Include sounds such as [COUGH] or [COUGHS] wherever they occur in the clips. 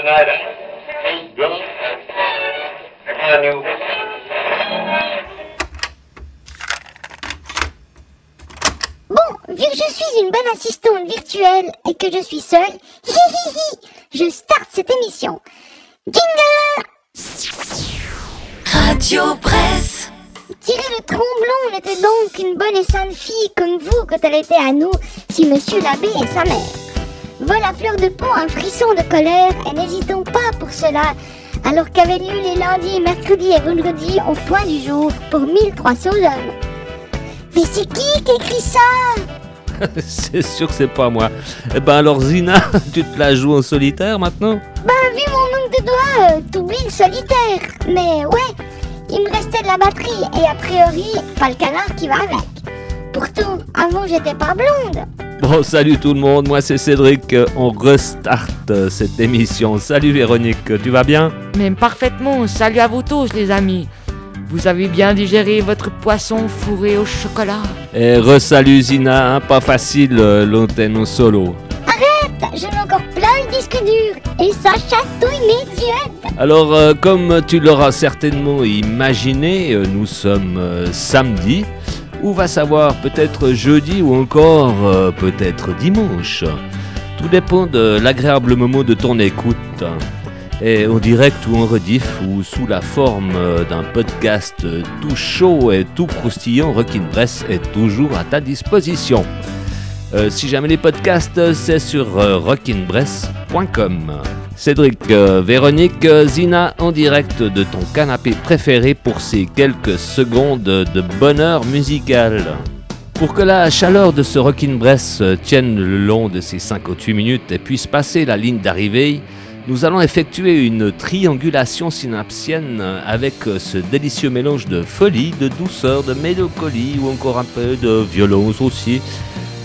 tonight. Bon, vu que je suis une bonne assistante virtuelle et que je suis seule, hi hi hi, je starte cette émission. Jingle Radio Presse. Tirer le tromblon n'était donc une bonne et sainte fille comme vous quand elle était à nous, si monsieur l'abbé et sa mère. Vol à fleur de peau un frisson de colère et n'hésitons pas pour cela, alors qu'avaient lieu les lundis, mercredis et vendredis au point du jour pour 1300 hommes. Mais c'est qui qui écrit ça [LAUGHS] c'est sûr que c'est pas moi. Eh ben alors Zina, [LAUGHS] tu te la joues en solitaire maintenant? Bah vu mon nombre de doigts, euh, t'oublies le solitaire. Mais ouais, il me restait de la batterie et a priori, pas le canard qui va avec. Pourtant, avant j'étais pas blonde. Bon, salut tout le monde, moi c'est Cédric. On restart euh, cette émission. Salut Véronique, tu vas bien? Mais parfaitement, salut à vous tous les amis. Vous avez bien digéré votre poisson fourré au chocolat? Et re-salut Zina, hein, pas facile euh, l'antenne au solo. Arrête, j'en ai encore plein le disque dur et ça chatouille mes yeux. Alors, euh, comme tu l'auras certainement imaginé, nous sommes euh, samedi, ou va savoir peut-être jeudi ou encore euh, peut-être dimanche. Tout dépend de l'agréable moment de ton écoute. Et en direct ou en rediff ou sous la forme euh, d'un podcast tout chaud et tout croustillant, Rockin' Bress est toujours à ta disposition. Euh, si jamais les podcasts, euh, c'est sur euh, rockinbress.com. Cédric, Véronique, Zina en direct de ton canapé préféré pour ces quelques secondes de bonheur musical. Pour que la chaleur de ce Rockin' Bress tienne le long de ces 58 minutes et puisse passer la ligne d'arrivée, nous allons effectuer une triangulation synapsienne avec ce délicieux mélange de folie, de douceur, de mélancolie ou encore un peu de violence aussi.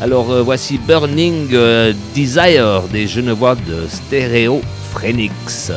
Alors euh, voici Burning euh, Desire des Genevois de Stéréo Phoenix.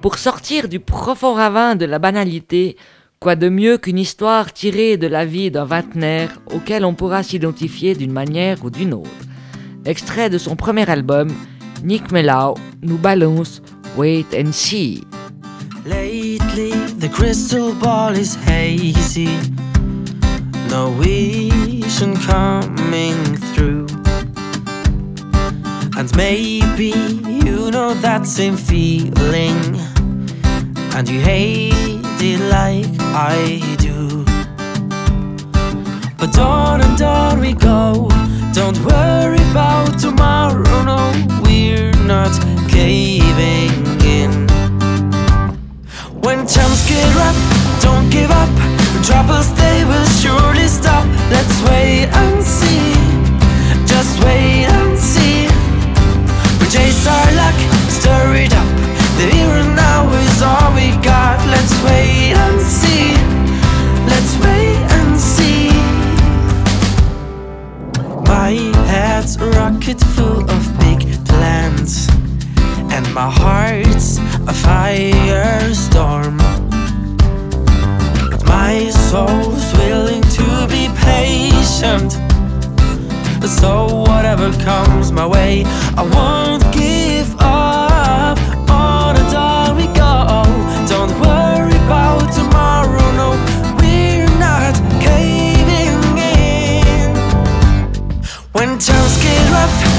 Pour sortir du profond ravin de la banalité, quoi de mieux qu'une histoire tirée de la vie d'un vingtenaire auquel on pourra s'identifier d'une manière ou d'une autre. Extrait de son premier album, Nick Mellau nous balance Wait and See. Lately, the crystal ball is hazy. No vision coming through. And maybe you know that same feeling. And you hate it like I do. But on and on we go. Don't worry about tomorrow, no, we're not caving in. When times get rough, don't give up. Troubles they will surely stop. Let's wait and see. Just wait and see. We chase our luck, stir it up. The here and now is all we got. Let's wait and see. Let's wait and see. My head's a rocket full of big plans. And my heart's a firestorm. My soul's willing to be patient. So whatever comes my way, I won't love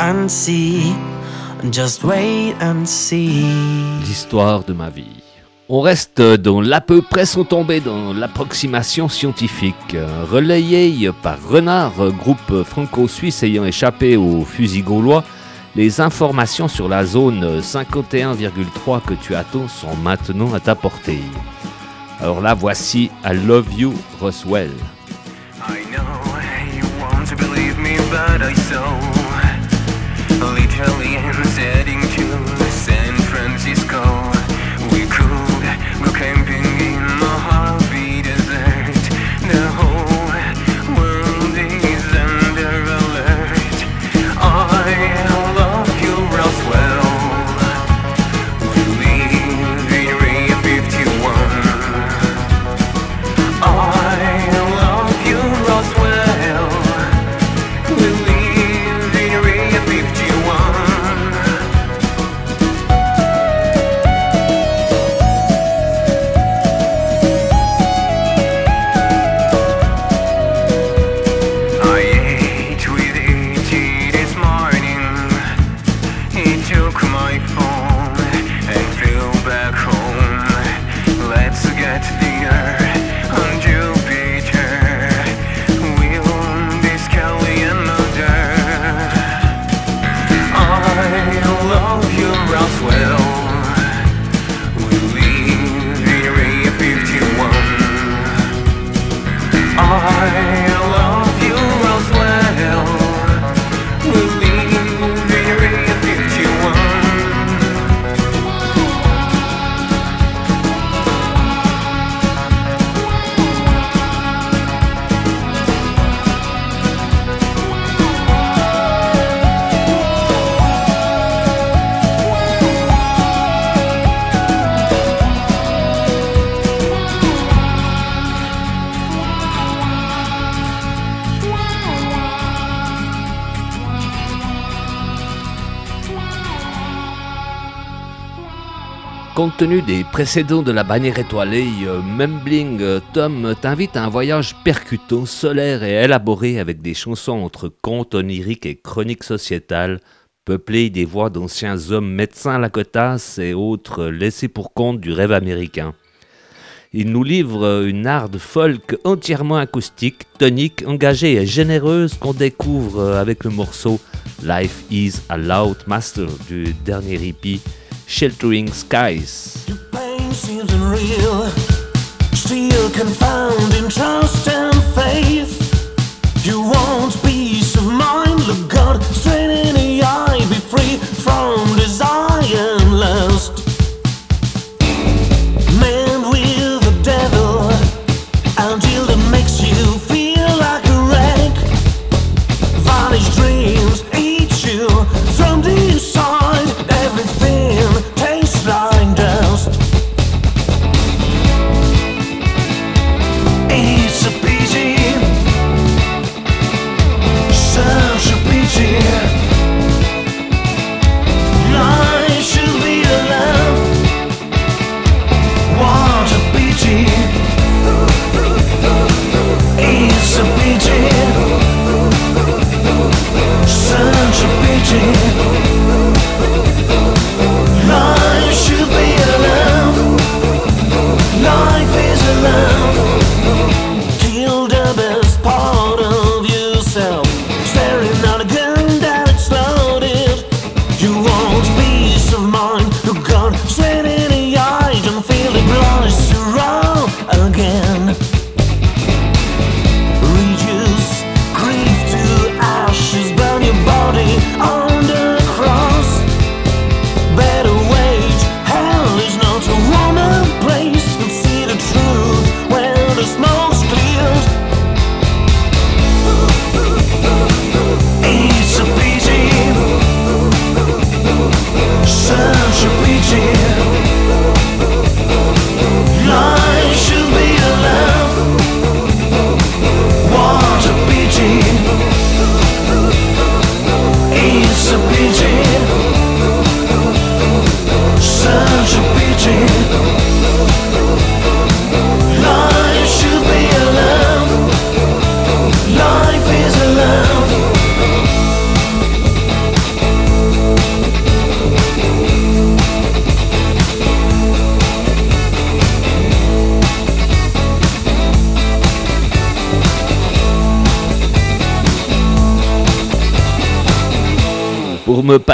and see. Just wait and see. L'histoire de ma vie. On reste dans l'à peu près sont tombés dans l'approximation scientifique. Relayé par Renard, groupe franco-suisse ayant échappé au fusil gaulois, les informations sur la zone 51,3 que tu attends sont maintenant à ta portée. Alors là, voici I Love You Roswell. I know you want to believe me, but I saw Compte tenu des précédents de la bannière étoilée, euh, Mumbling euh, Tom t'invite à un voyage percutant, solaire et élaboré avec des chansons entre contes oniriques et chroniques sociétales, peuplées des voix d'anciens hommes médecins lacotas et autres laissés pour compte du rêve américain. Il nous livre une hard folk entièrement acoustique, tonique, engagée et généreuse qu'on découvre avec le morceau Life is a Loud Master du dernier hippie Sheltering Skies. Your pain seems unreal, still confound in trust and faith. You peace of mind, look God straight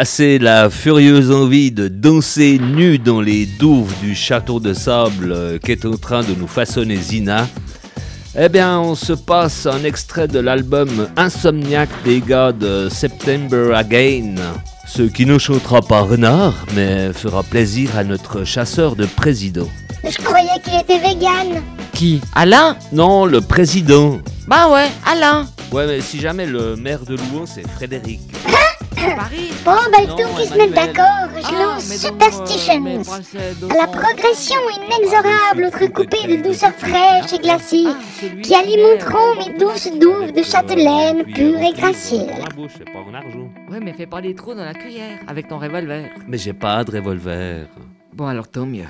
passer la furieuse envie de danser nu dans les douves du château de sable qu'est en train de nous façonner Zina, eh bien on se passe un extrait de l'album Insomniac des gars de September Again. Ce qui ne chantera pas Renard, mais fera plaisir à notre chasseur de président. Je croyais qu'il était vegan. Qui? Alain? Non, le président. Bah ouais, Alain. Ouais, mais si jamais le maire de Louan, c'est Frédéric. [COUGHS] Bon, bah Non, temps qu'ils se mettent d'accord, je Ah, lance Superstitions. euh, À la 200. progression inexorable, entrecoupée de douceur fraîche et glacée, Ah, celui qui alimenteront mes douces douves de châtelaine pure euh, et la argent. Ouais, mais fais pas des trous dans la cuillère avec ton revolver. Mais j'ai pas de revolver. Bon, alors tant mieux.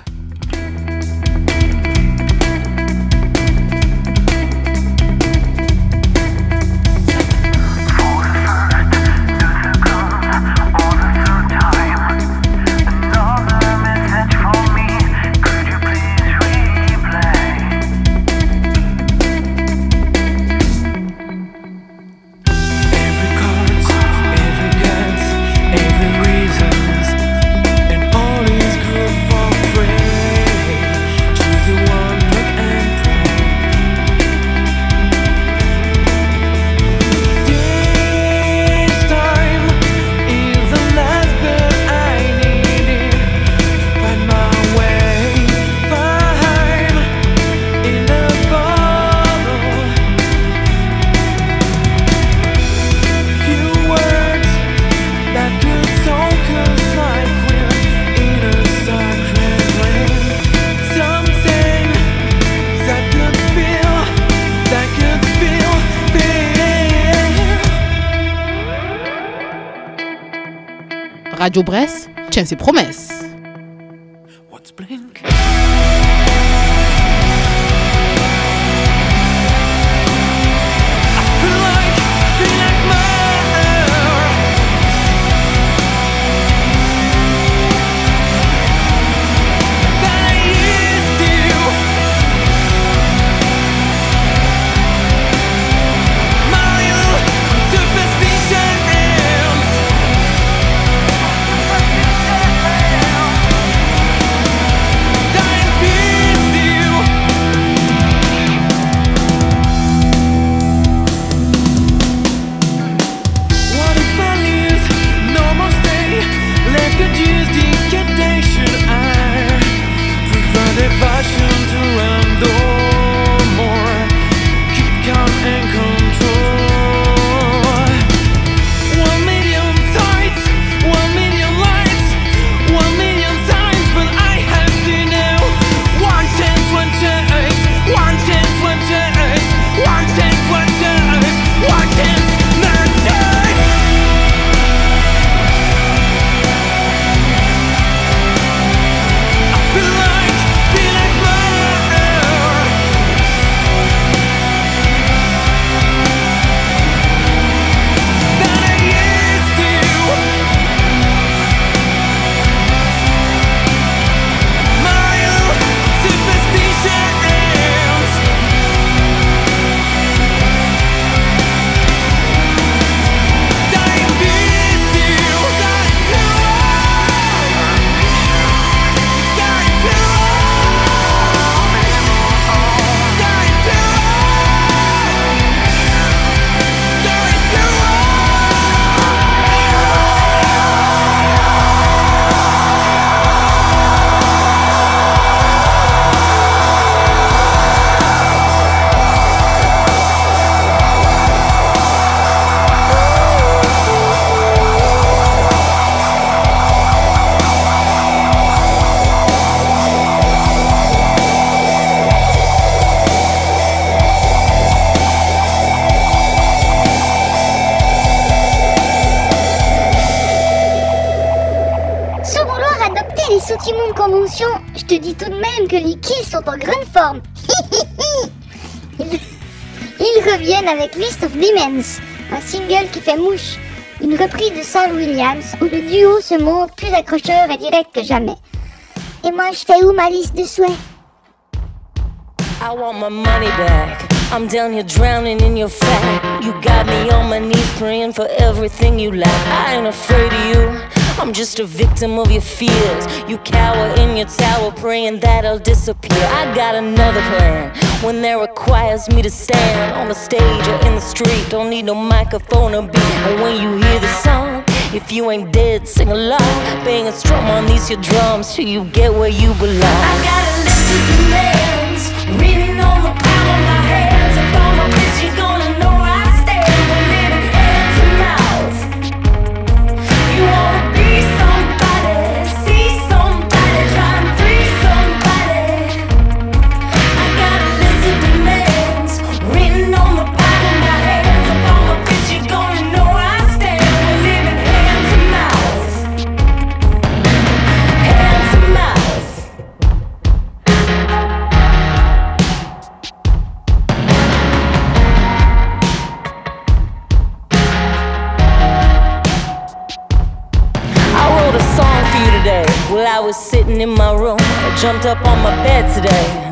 Radio Brest tient ses promesses. Forme. [LAUGHS] ils, reviennent avec List of Demons, un single qui fait mouche, une reprise de Saul Williams où le duo se montre plus accrocheur et direct que jamais. Et moi, je fais où ma liste de souhaits? I want my money back. I'm down here drowning in your fat. You got me on my knees praying for everything you lack. I ain't afraid of you. I'm just a victim of your fears. You cower in your tower praying that I'll disappear. I got another plan. When there requires me to stand on the stage or in the street, don't need no microphone or beat. And when you hear the song, if you ain't dead, sing along. Bang a strum on these your drums till you get where you belong. I got a list of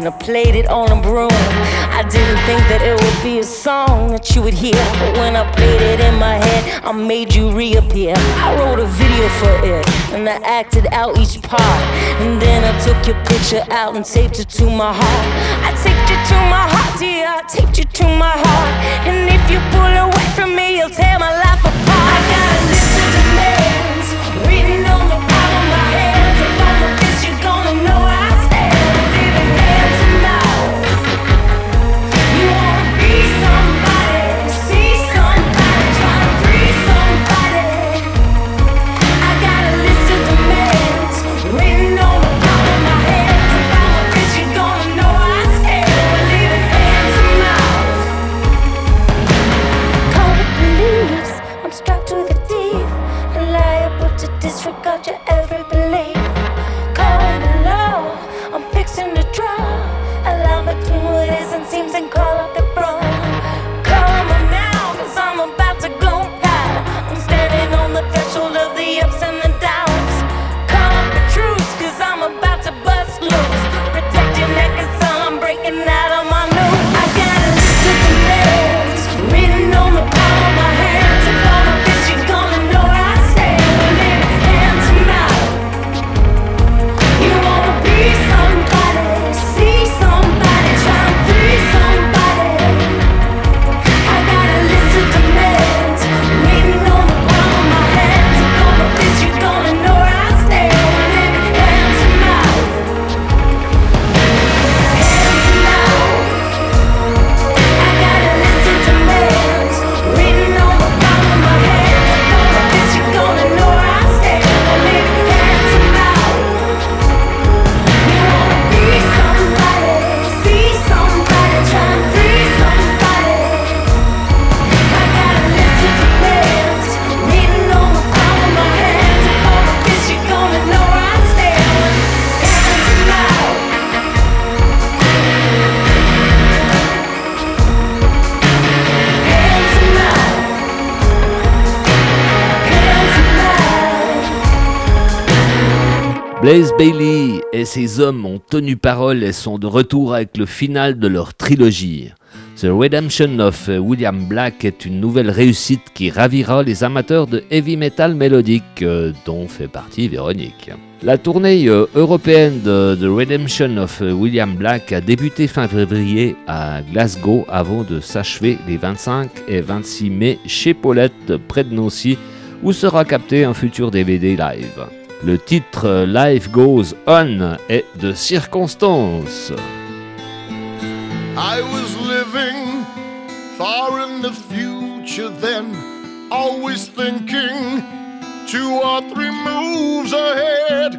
I played it on a broom. I didn't think that it would be a song that you would hear, but when I played it in my head, I made you reappear. I wrote a video for it and I acted out each part, and then I took your picture out and taped it to my heart. I taped it to my heart, dear. I taped it to my heart, and if you pull away from me, you'll tear my life apart. I got a list of demands written Blaze Bailey et ses hommes ont tenu parole et sont de retour avec le final de leur trilogie. The Redemption of William Black est une nouvelle réussite qui ravira les amateurs de heavy metal mélodique, euh, dont fait partie Véronique. La tournée euh, européenne de The Redemption of William Black a débuté fin février à Glasgow avant de s'achever les 25 et 26 mai chez Paulette près de Nancy où sera capté un futur DVD live. Le titre euh, Life Goes On est de circonstance. I was living far in the future then, always thinking two or three moves ahead.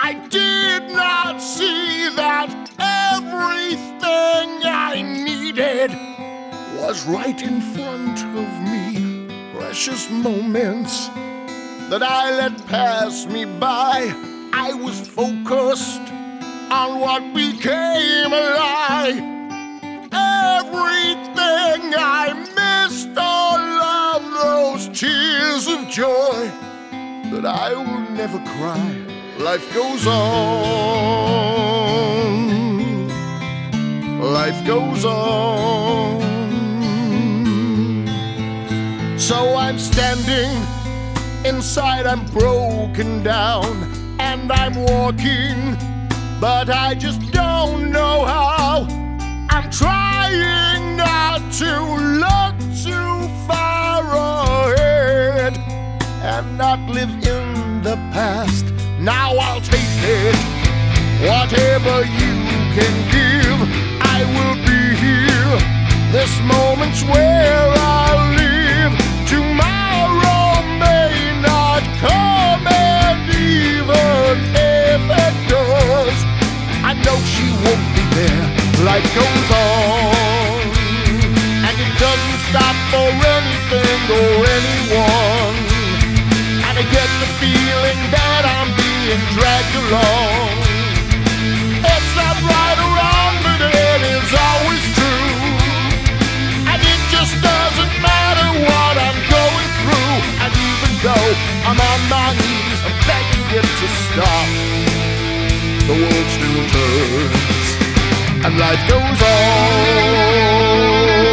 I did not see that everything I needed was right in front of me. Precious moments that I let pass me by. I was focused on what became a lie. Everything I missed, all of those tears of joy that I will never cry. Life goes on. Life goes on. So I'm standing inside, I'm broken down, and I'm walking, but I just don't know how. I'm trying not to look too far ahead and not live in the past. Now I'll take it, whatever you can give, I will be here. This moment's where I live. Tomorrow come, and even if it does, I know she won't be there. Life goes on, and it doesn't stop for anything or anyone. And I get the feeling that I'm being dragged along. I'm on my knees, I'm begging it to stop. The world still turns, and life goes on.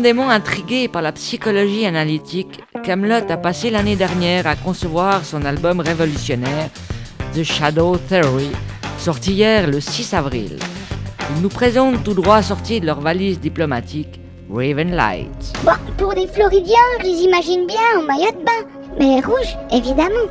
Profondément intrigué par la psychologie analytique, Camelot a passé l'année dernière à concevoir son album révolutionnaire The Shadow Theory, sorti hier le 6 avril. Ils nous présentent tout droit sortis de leur valise diplomatique Raven Light. Bon, pour des Floridiens, je les imagine bien en maillot de bain. Mais rouge, évidemment.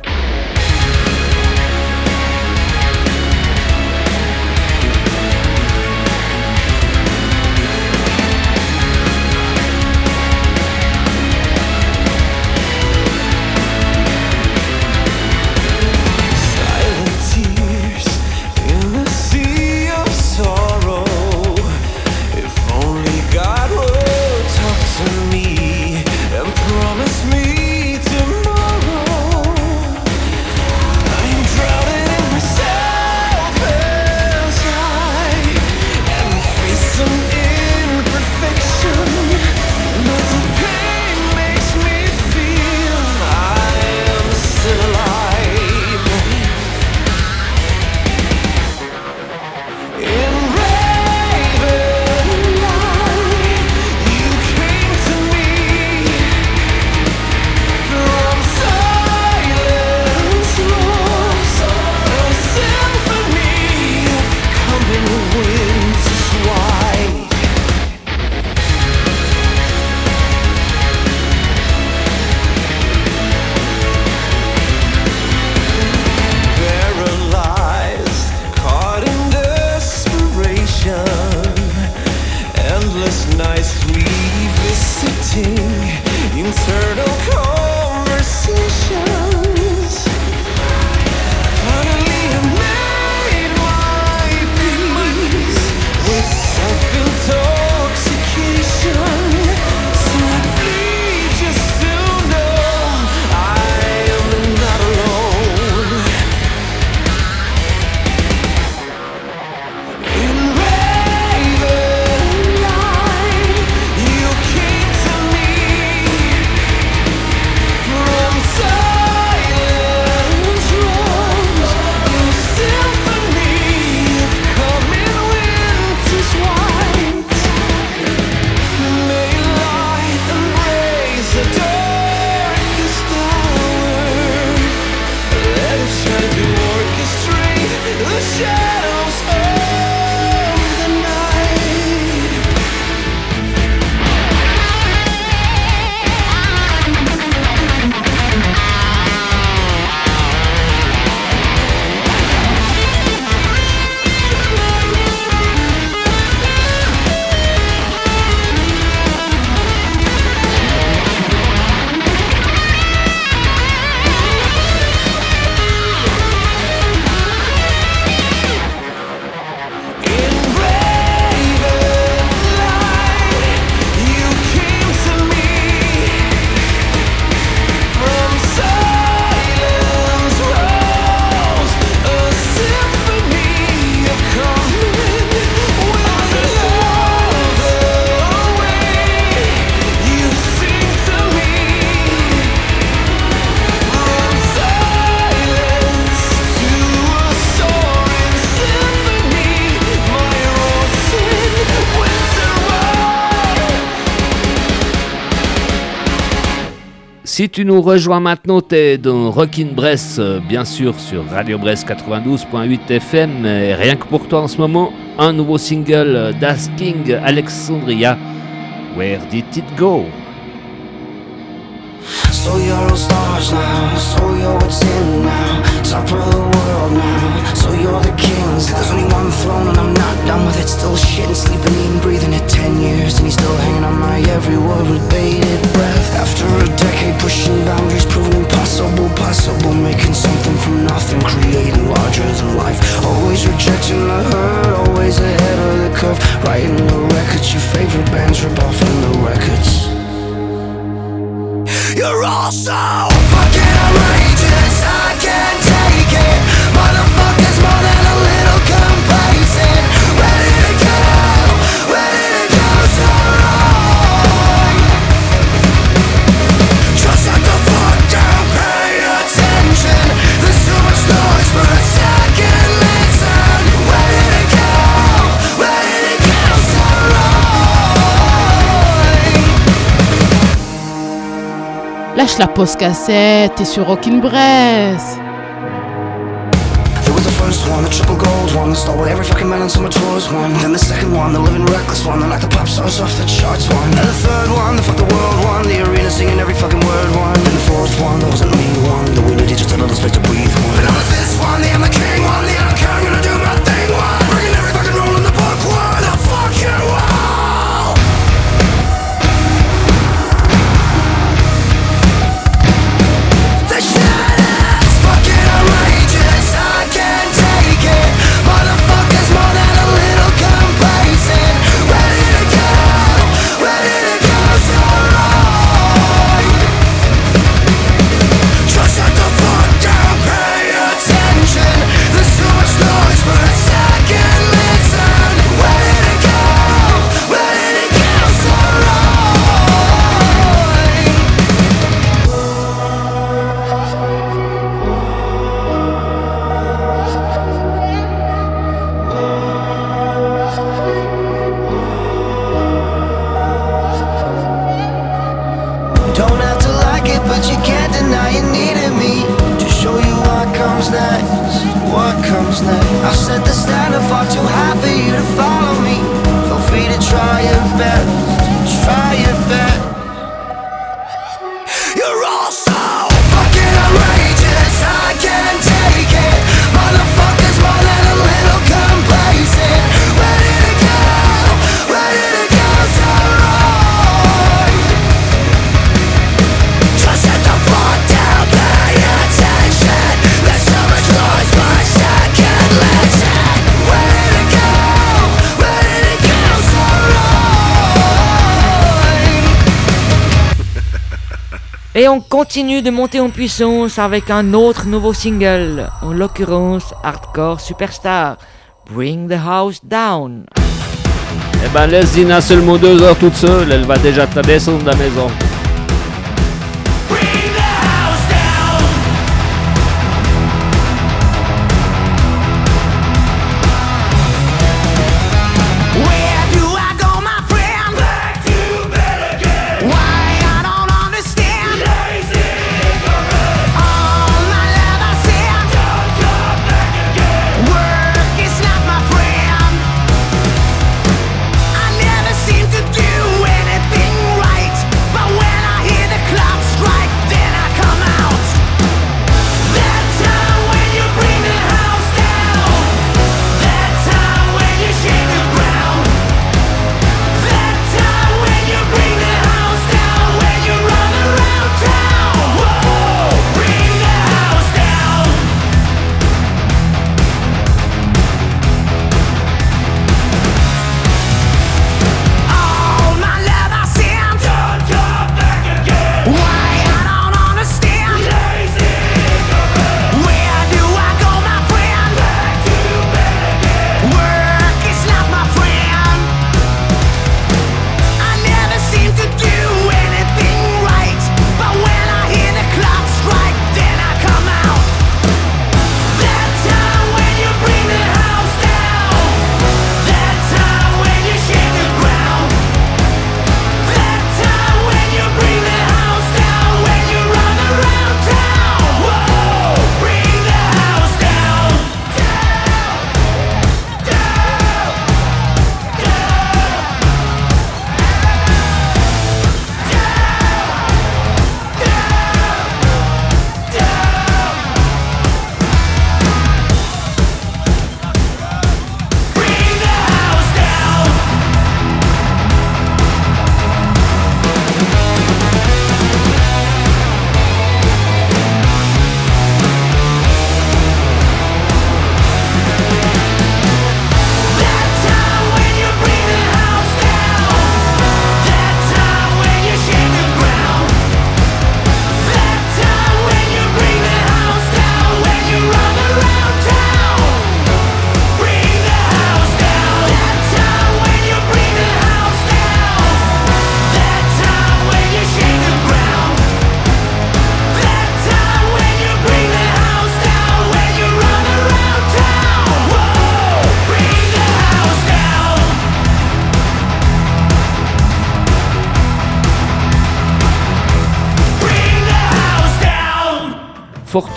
Tu nous rejoins maintenant, t'es dans Rockin' Brest, euh, bien sûr, sur Radio Brest 92.8 FM. Et rien que pour toi en ce moment, un nouveau single euh, d'Asking Alexandria. Where did it go? So you're all stars now, so you're what's in now Top of the world now, you're the kings. There's only one throne and I'm not done with it. Still shitting, sleeping, eating, breathing it. Ten years And he's still hanging on my every word with bated breath. After a decade pushing boundaries, proving impossible, possible Making something from nothing, creating larger than life. Always rejecting the hurt, always ahead of the curve. Writing the records, your favorite bands rip off in the records. You're all so fucking outrageous. I can't wrong? La pause cassette, t'es sur Rockin' Brest. The first one, the triple gold one, the star with every fucking man on summer tours one. Then the second one, the living reckless one, the like the pop stars off the charts one. And the third one, the fuck the world one, the arena singing every fucking word one. And the fourth one, that wasn't me one, the we needed just a little space to breathe one. And I was this one, the I'm the king one, the I don't care, I'm gonna do Et on continue de monter en puissance avec un autre nouveau single, en l'occurrence Hardcore Superstar, Bring the House Down. Eh ben laisse Zina seulement deux heures toute seule, elle va déjà te descendre de la maison.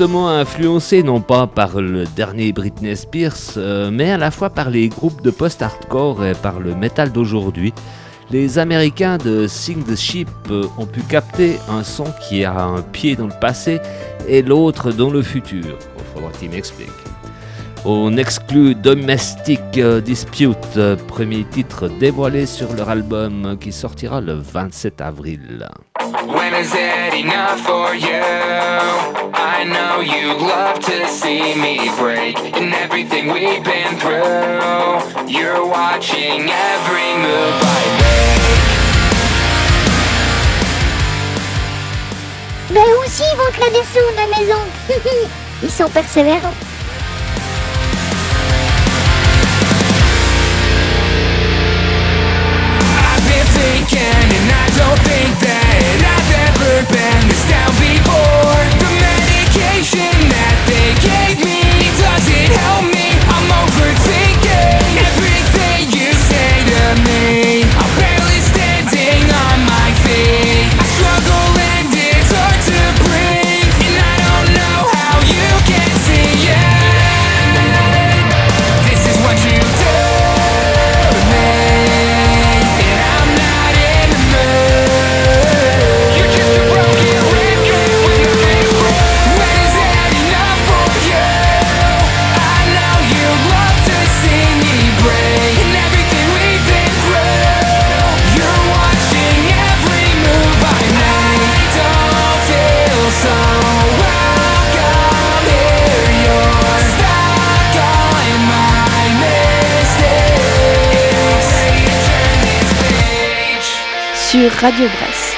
Fortement influencé non pas par le dernier Britney Spears, euh, mais à la fois par les groupes de post-hardcore et par le metal d'aujourd'hui, les Américains de Sing the Ship euh, ont pu capter un son qui a un pied dans le passé et l'autre dans le futur. Il faudra. On exclut Domestic euh, Dispute, premier titre dévoilé sur leur album qui sortira le 27 avril. Is it enough for you? I know you'd love to see me break in everything we've been through. You're watching every move I make. Ben aussi, te la descendre, la maison. [LAUGHS] Ils sont persévérants. Thinking, and I don't think that I've ever been this down before. The medication that they gave me does it help me? I'm overthinking everything you say to me. sur Radio Bresse.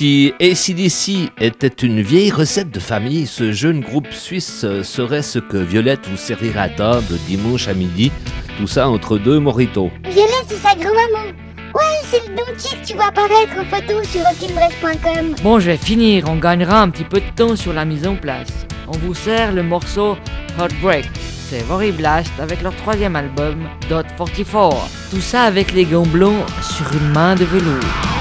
si ACDC était une vieille recette de famille, ce jeune groupe suisse serait ce que Violette vous servira à table dimanche à midi, tout ça entre deux moritos. Violette, c'est sa grand-maman. Ouais, c'est le don que tu vois apparaître en photo sur rockinbrest.com. Bon, je vais finir, on gagnera un petit peu de temps sur la mise en place. On vous sert le morceau Heartbreak. C'est Rory Blast avec leur troisième album, Dot 44. Tout ça avec les gants blancs sur une main de velours.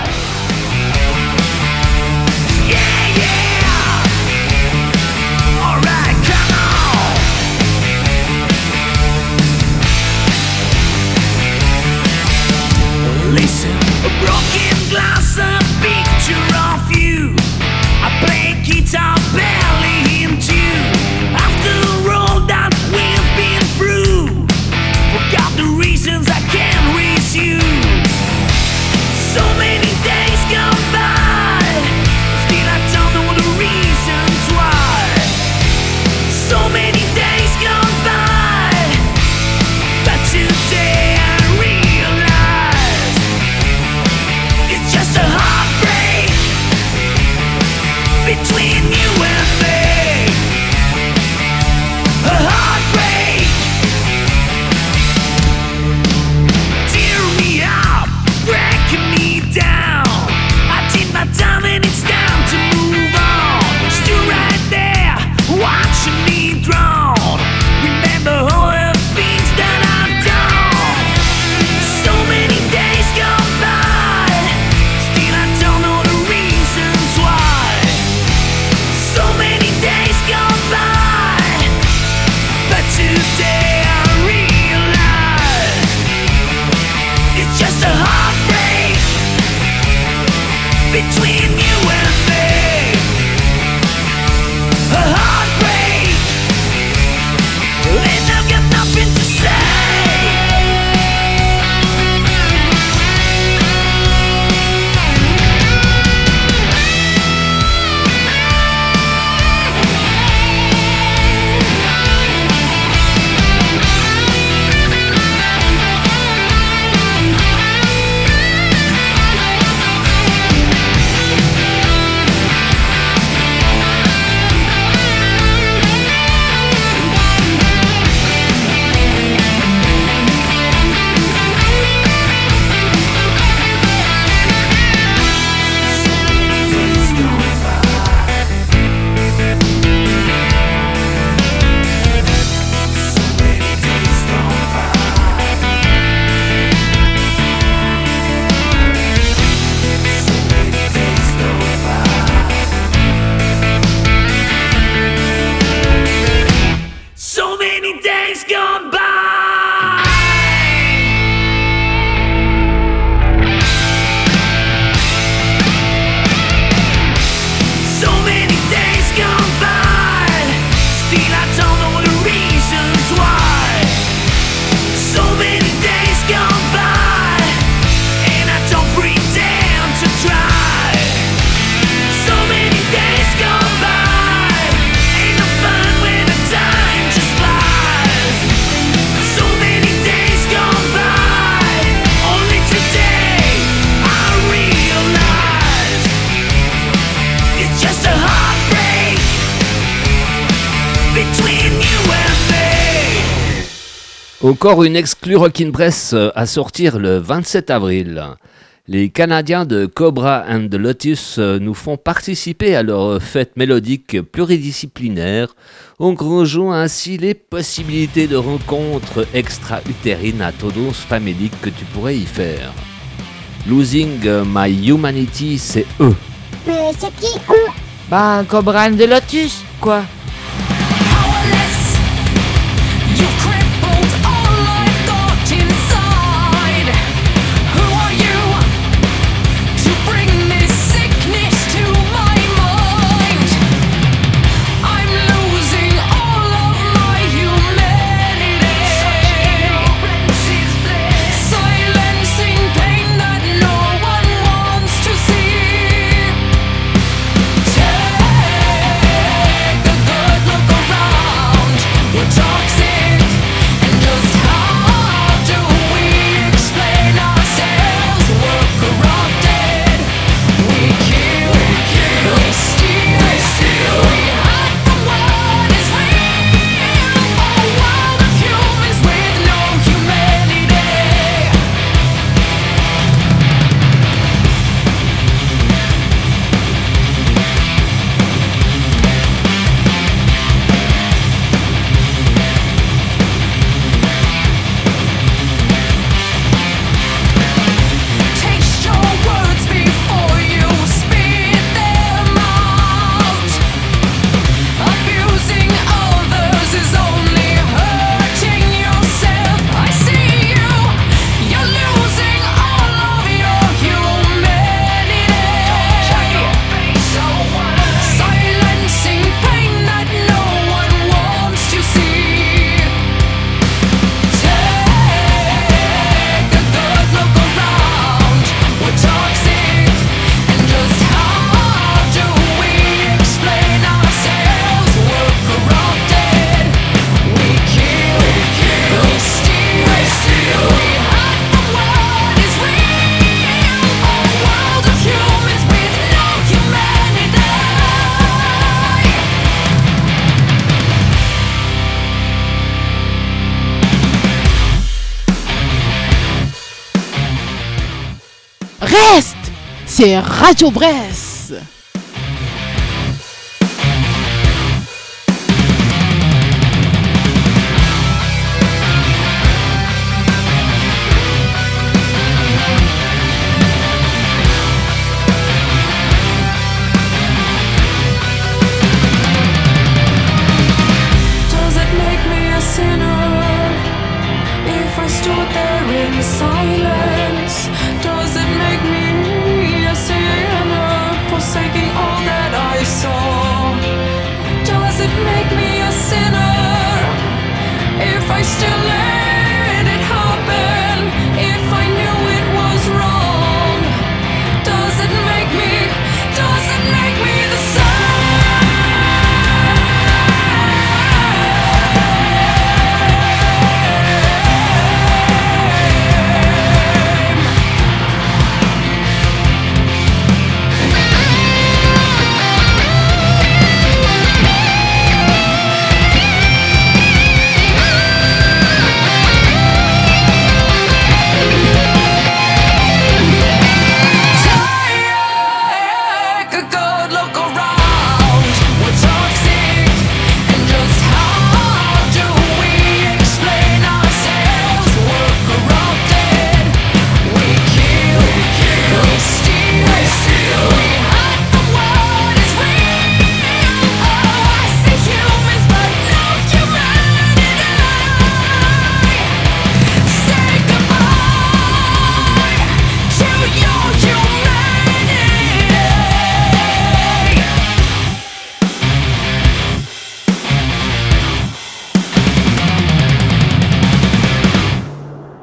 Encore une exclue Rockin' Press euh, à sortir le 27 avril. Les Canadiens de Cobra and the Lotus euh, nous font participer à leur euh, fête mélodique pluridisciplinaire, engrangeant ainsi les possibilités de rencontres extra-utérines à todos famélique que tu pourrais y faire. Losing My Humanity, c'est eux. Mais c'est qui eux? Bah, Cobra and the Lotus, quoi. Ah c'est Radio Brest.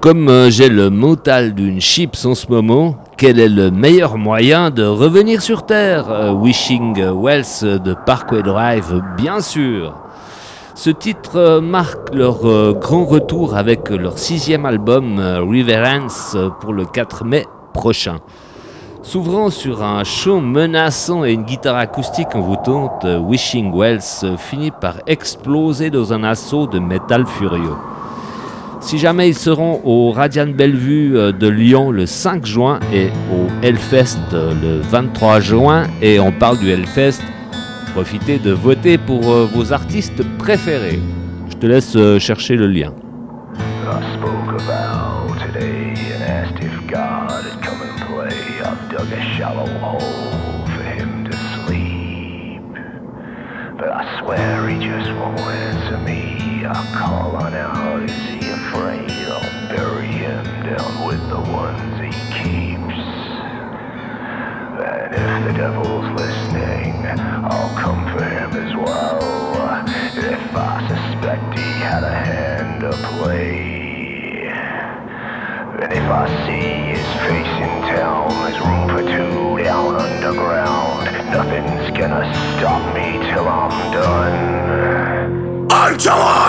Comme euh, j'ai le mental d'une chips en ce moment, quel est le meilleur moyen de revenir sur Terre euh, Wishing Wells de Parkway Drive, bien sûr. Ce titre euh, marque leur grand retour avec leur sixième album Reverence pour le 4 mai prochain. S'ouvrant sur un chant menaçant et une guitare acoustique envoûtante, Wishing Wells finit par exploser dans un assaut de métal furieux. Si jamais ils seront au Radian Bellevue euh, de Lyon le 5 juin et au Hellfest euh, le 23 juin, et on parle du Hellfest, profitez de voter pour euh, vos artistes préférés. Je te laisse chercher le lien. If I see his face in town, there's room for two down underground. Nothing's gonna stop me till I'm done. Until I'm done.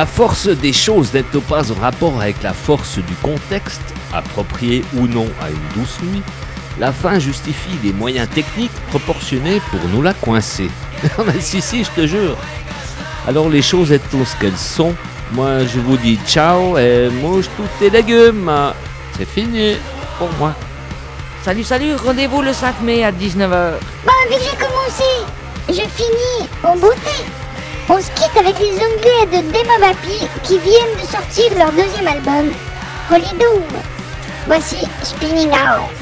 La force des choses n'est pas en rapport avec la force du contexte, approprié ou non à une douce nuit. La fin justifie les moyens techniques proportionnés pour nous la coincer. [LAUGHS] Mais si, si, je te jure. Alors les choses étant ce qu'elles sont, moi je vous dis ciao et mange tous tes légumes. C'est fini pour moi. Salut, salut, rendez-vous le 5 mai à 19h. Bah, vu que j'ai commencé, je finis en beauté. On se quitte avec les Anglais de Demobapi qui viennent de sortir leur deuxième album, Holy Doom. Voici Spinning Out.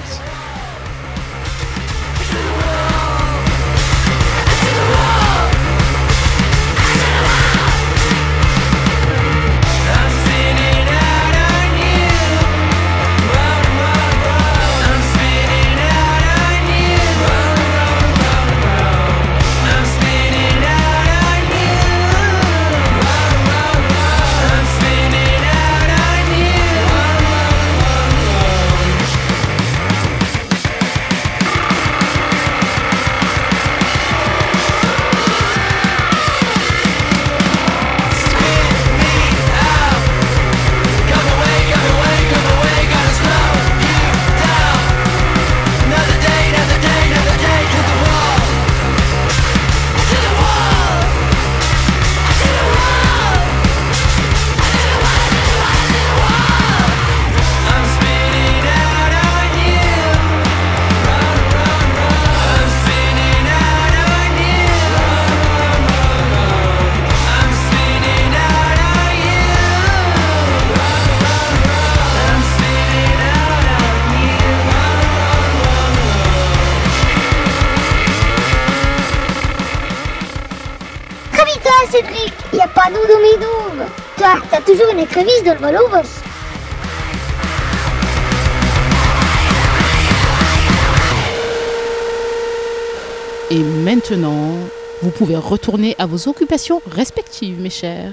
Une le. Et maintenant, vous pouvez retourner à vos occupations respectives, mes chers.